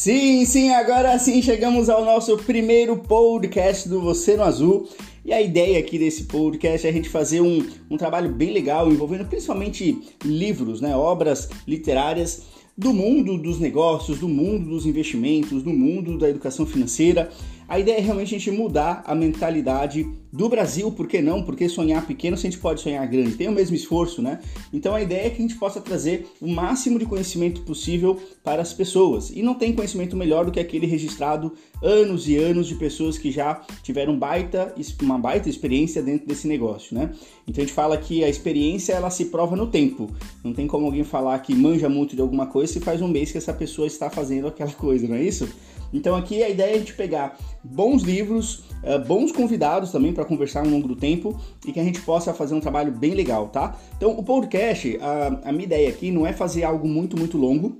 Sim, sim, agora sim chegamos ao nosso primeiro podcast do Você no Azul. E a ideia aqui desse podcast é a gente fazer um, um trabalho bem legal envolvendo principalmente livros, né, obras literárias do mundo dos negócios, do mundo dos investimentos, do mundo da educação financeira a ideia é realmente a gente mudar a mentalidade do Brasil, por que não? Porque sonhar pequeno se a gente pode sonhar grande, tem o mesmo esforço, né? Então a ideia é que a gente possa trazer o máximo de conhecimento possível para as pessoas. E não tem conhecimento melhor do que aquele registrado anos e anos de pessoas que já tiveram baita, uma baita experiência dentro desse negócio, né? Então a gente fala que a experiência ela se prova no tempo. Não tem como alguém falar que manja muito de alguma coisa se faz um mês que essa pessoa está fazendo aquela coisa, não é isso? Então aqui a ideia é a gente pegar bons livros, uh, bons convidados também para conversar ao longo do tempo e que a gente possa fazer um trabalho bem legal, tá? Então o podcast, a, a minha ideia aqui não é fazer algo muito, muito longo,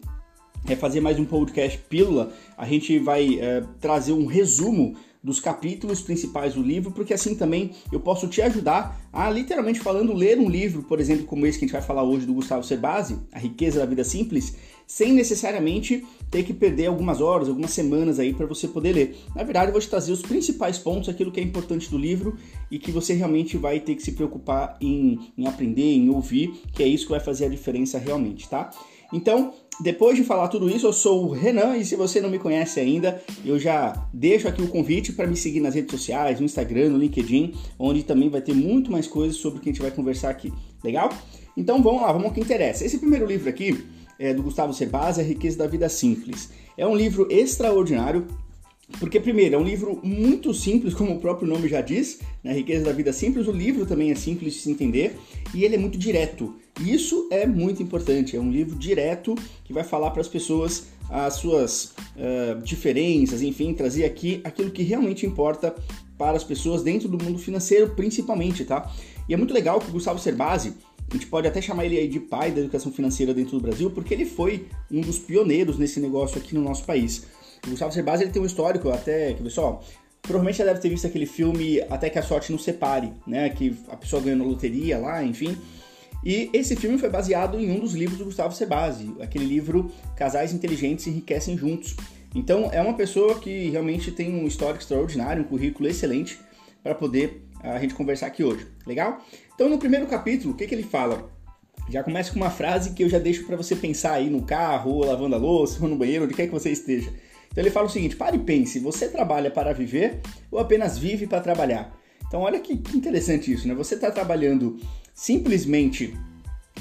é fazer mais um podcast pílula. A gente vai uh, trazer um resumo dos capítulos principais do livro, porque assim também eu posso te ajudar a, literalmente falando, ler um livro, por exemplo, como esse que a gente vai falar hoje do Gustavo Cerbasi, A Riqueza da Vida Simples, sem necessariamente ter que perder algumas horas, algumas semanas aí para você poder ler. Na verdade, eu vou te trazer os principais pontos, aquilo que é importante do livro e que você realmente vai ter que se preocupar em, em aprender, em ouvir, que é isso que vai fazer a diferença realmente, tá? Então, depois de falar tudo isso, eu sou o Renan e se você não me conhece ainda, eu já deixo aqui o convite para me seguir nas redes sociais, no Instagram, no LinkedIn, onde também vai ter muito mais coisas sobre o que a gente vai conversar aqui. Legal? Então vamos lá, vamos ao que interessa. Esse primeiro livro aqui é, do Gustavo Cerbasi, A Riqueza da Vida Simples. É um livro extraordinário, porque, primeiro, é um livro muito simples, como o próprio nome já diz, né? Riqueza da Vida Simples. O livro também é simples de se entender e ele é muito direto. Isso é muito importante. É um livro direto que vai falar para as pessoas as suas uh, diferenças, enfim, trazer aqui aquilo que realmente importa para as pessoas dentro do mundo financeiro, principalmente, tá? E é muito legal que o Gustavo Cerbasi a gente pode até chamar ele aí de pai da educação financeira dentro do Brasil, porque ele foi um dos pioneiros nesse negócio aqui no nosso país. O Gustavo Cerbasi ele tem um histórico até, que pessoal, provavelmente já deve ter visto aquele filme Até que a Sorte Nos Separe, né? Que a pessoa ganhou na loteria lá, enfim. E esse filme foi baseado em um dos livros do Gustavo Cerbasi, aquele livro Casais Inteligentes Enriquecem Juntos. Então é uma pessoa que realmente tem um histórico extraordinário, um currículo excelente para poder a gente conversar aqui hoje. Legal? Então, no primeiro capítulo, o que, que ele fala? Já começa com uma frase que eu já deixo para você pensar aí no carro, ou lavando a louça, ou no banheiro, onde quer que você esteja. Então ele fala o seguinte: pare e pense, você trabalha para viver ou apenas vive para trabalhar? Então olha que, interessante isso, né? Você está trabalhando simplesmente,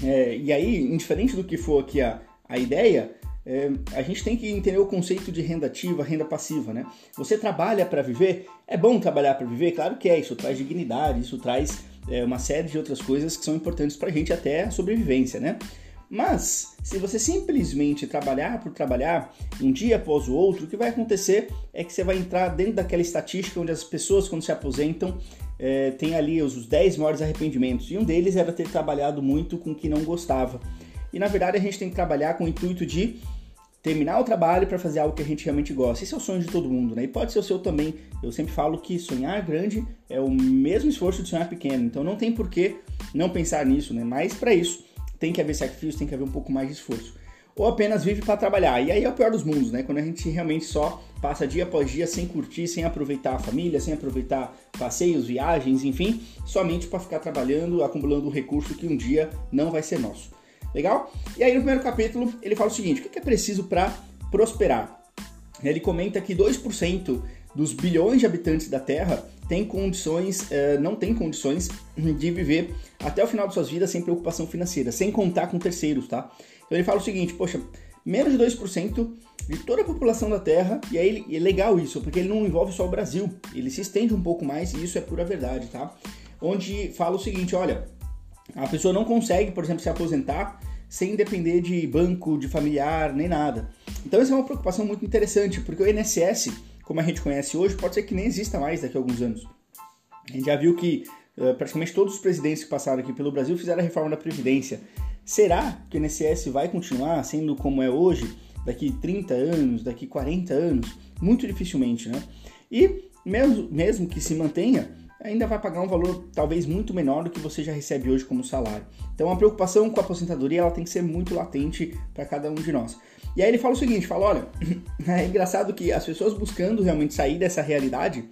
é, e aí, indiferente do que for aqui a, a ideia, é, a gente tem que entender o conceito de renda ativa, renda passiva, né? Você trabalha para viver? É bom trabalhar para viver? Claro que é, isso traz dignidade, isso traz é, uma série de outras coisas que são importantes para a gente até a sobrevivência, né? Mas, se você simplesmente trabalhar por trabalhar, um dia após o outro, o que vai acontecer é que você vai entrar dentro daquela estatística onde as pessoas, quando se aposentam, é, têm ali os 10 maiores arrependimentos. E um deles era ter trabalhado muito com o que não gostava. E na verdade a gente tem que trabalhar com o intuito de terminar o trabalho para fazer algo que a gente realmente gosta. Esse é o sonho de todo mundo, né? E pode ser o seu também. Eu sempre falo que sonhar grande é o mesmo esforço de sonhar pequeno. Então não tem por que não pensar nisso, né? Mas para isso tem que haver sacrifício, tem que haver um pouco mais de esforço. Ou apenas vive para trabalhar. E aí é o pior dos mundos, né? Quando a gente realmente só passa dia após dia sem curtir, sem aproveitar a família, sem aproveitar passeios, viagens, enfim, somente para ficar trabalhando, acumulando um recurso que um dia não vai ser nosso. Legal? E aí no primeiro capítulo ele fala o seguinte: o que é preciso para prosperar? Ele comenta que 2% dos bilhões de habitantes da Terra tem condições, eh, não tem condições de viver até o final de suas vidas sem preocupação financeira, sem contar com terceiros, tá? Então ele fala o seguinte, poxa, menos de 2% de toda a população da Terra, e aí é legal isso, porque ele não envolve só o Brasil, ele se estende um pouco mais e isso é pura verdade, tá? Onde fala o seguinte, olha, a pessoa não consegue, por exemplo, se aposentar sem depender de banco, de familiar, nem nada. Então essa é uma preocupação muito interessante, porque o INSS, como a gente conhece hoje, pode ser que nem exista mais daqui a alguns anos. A gente já viu que uh, praticamente todos os presidentes que passaram aqui pelo Brasil fizeram a reforma da Previdência. Será que o INSS vai continuar sendo como é hoje, daqui 30 anos, daqui 40 anos? Muito dificilmente, né? E mesmo, mesmo que se mantenha, ainda vai pagar um valor talvez muito menor do que você já recebe hoje como salário. Então a preocupação com a aposentadoria ela tem que ser muito latente para cada um de nós. E aí ele fala o seguinte, fala, olha, é engraçado que as pessoas buscando realmente sair dessa realidade,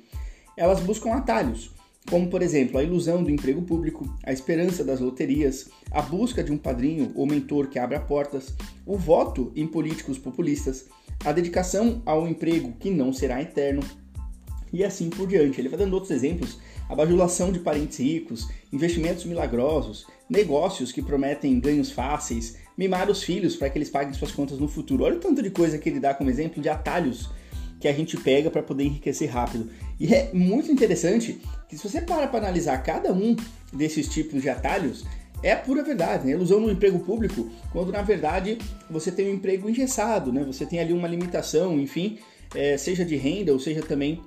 elas buscam atalhos, como por exemplo a ilusão do emprego público, a esperança das loterias, a busca de um padrinho ou mentor que abra portas, o voto em políticos populistas, a dedicação ao emprego que não será eterno, e assim por diante. Ele vai dando outros exemplos: a bajulação de parentes ricos, investimentos milagrosos, negócios que prometem ganhos fáceis, mimar os filhos para que eles paguem suas contas no futuro. Olha o tanto de coisa que ele dá como exemplo de atalhos que a gente pega para poder enriquecer rápido. E é muito interessante que se você para para analisar cada um desses tipos de atalhos, é a pura verdade, né? Ilusão no emprego público, quando na verdade você tem um emprego engessado, né? Você tem ali uma limitação, enfim, é, seja de renda ou seja também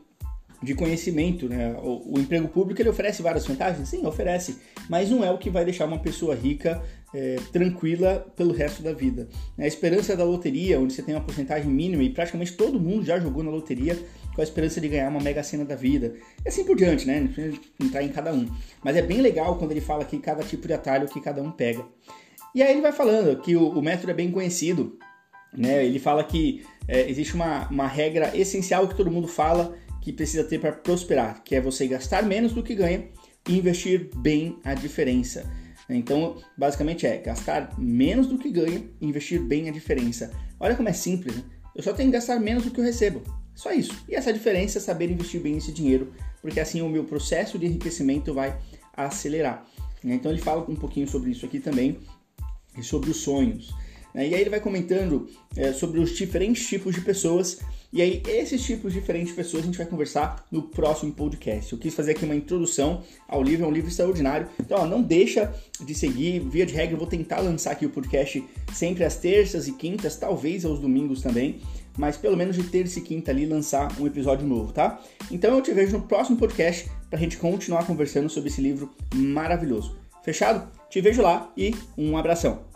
de conhecimento, né? O, o, emprego público ele oferece várias vantagens, sim, oferece, mas não é o que vai deixar uma pessoa rica é, tranquila pelo resto da vida. A esperança da loteria, onde você tem uma porcentagem mínima e praticamente todo mundo já jogou na loteria com a esperança de ganhar uma mega cena da vida, e assim por diante, né? Não entrar em cada um, mas é bem legal quando ele fala que cada tipo de atalho que cada um pega. E aí ele vai falando que o, o método é bem conhecido, né? Ele fala que é, existe uma, uma regra essencial que todo mundo fala que precisa ter para prosperar, que é você gastar menos do que ganha e investir bem a diferença. Então, basicamente é gastar menos do que ganha e investir bem a diferença. Olha como é simples, né? Eu só tenho que gastar menos do que eu recebo. Só isso. E essa diferença é saber investir bem esse dinheiro, porque assim o meu processo de enriquecimento vai acelerar. Então ele fala um pouquinho sobre isso aqui também e sobre os sonhos. E aí ele vai comentando é, sobre os diferentes tipos de pessoas. E aí, esses tipos diferentes de pessoas a gente vai conversar no próximo podcast. Eu quis fazer aqui uma introdução ao livro, é um livro extraordinário. Então, ó, não deixa de seguir. Via de regra, eu vou tentar lançar aqui o podcast sempre às terças e quintas, talvez aos domingos também. Mas pelo menos de terça e quinta ali lançar um episódio novo, tá? Então eu te vejo no próximo podcast pra gente continuar conversando sobre esse livro maravilhoso. Fechado? Te vejo lá e um abração.